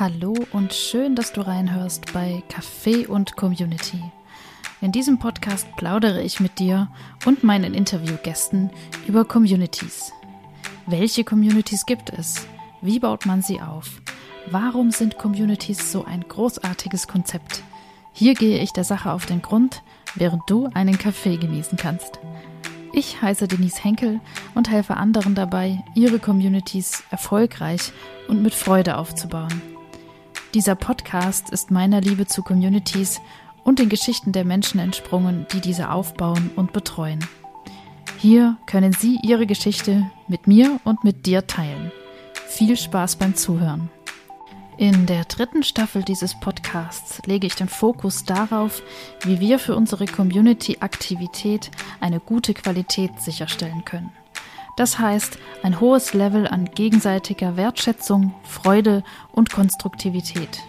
Hallo und schön, dass du reinhörst bei Café und Community. In diesem Podcast plaudere ich mit dir und meinen Interviewgästen über Communities. Welche Communities gibt es? Wie baut man sie auf? Warum sind Communities so ein großartiges Konzept? Hier gehe ich der Sache auf den Grund, während du einen Kaffee genießen kannst. Ich heiße Denise Henkel und helfe anderen dabei, ihre Communities erfolgreich und mit Freude aufzubauen. Dieser Podcast ist meiner Liebe zu Communities und den Geschichten der Menschen entsprungen, die diese aufbauen und betreuen. Hier können Sie Ihre Geschichte mit mir und mit dir teilen. Viel Spaß beim Zuhören. In der dritten Staffel dieses Podcasts lege ich den Fokus darauf, wie wir für unsere Community-Aktivität eine gute Qualität sicherstellen können. Das heißt, ein hohes Level an gegenseitiger Wertschätzung, Freude und Konstruktivität.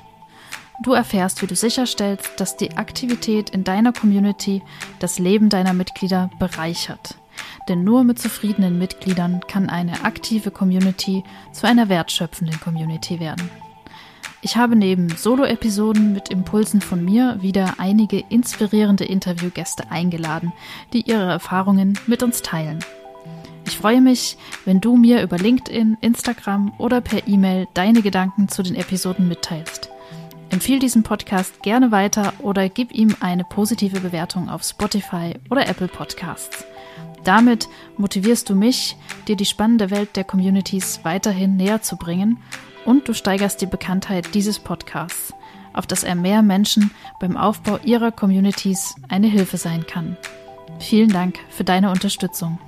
Du erfährst, wie du sicherstellst, dass die Aktivität in deiner Community das Leben deiner Mitglieder bereichert. Denn nur mit zufriedenen Mitgliedern kann eine aktive Community zu einer wertschöpfenden Community werden. Ich habe neben Solo-Episoden mit Impulsen von mir wieder einige inspirierende Interviewgäste eingeladen, die ihre Erfahrungen mit uns teilen. Ich freue mich, wenn du mir über LinkedIn, Instagram oder per E-Mail deine Gedanken zu den Episoden mitteilst. Empfiehl diesen Podcast gerne weiter oder gib ihm eine positive Bewertung auf Spotify oder Apple Podcasts. Damit motivierst du mich, dir die spannende Welt der Communities weiterhin näher zu bringen und du steigerst die Bekanntheit dieses Podcasts, auf dass er mehr Menschen beim Aufbau ihrer Communities eine Hilfe sein kann. Vielen Dank für deine Unterstützung.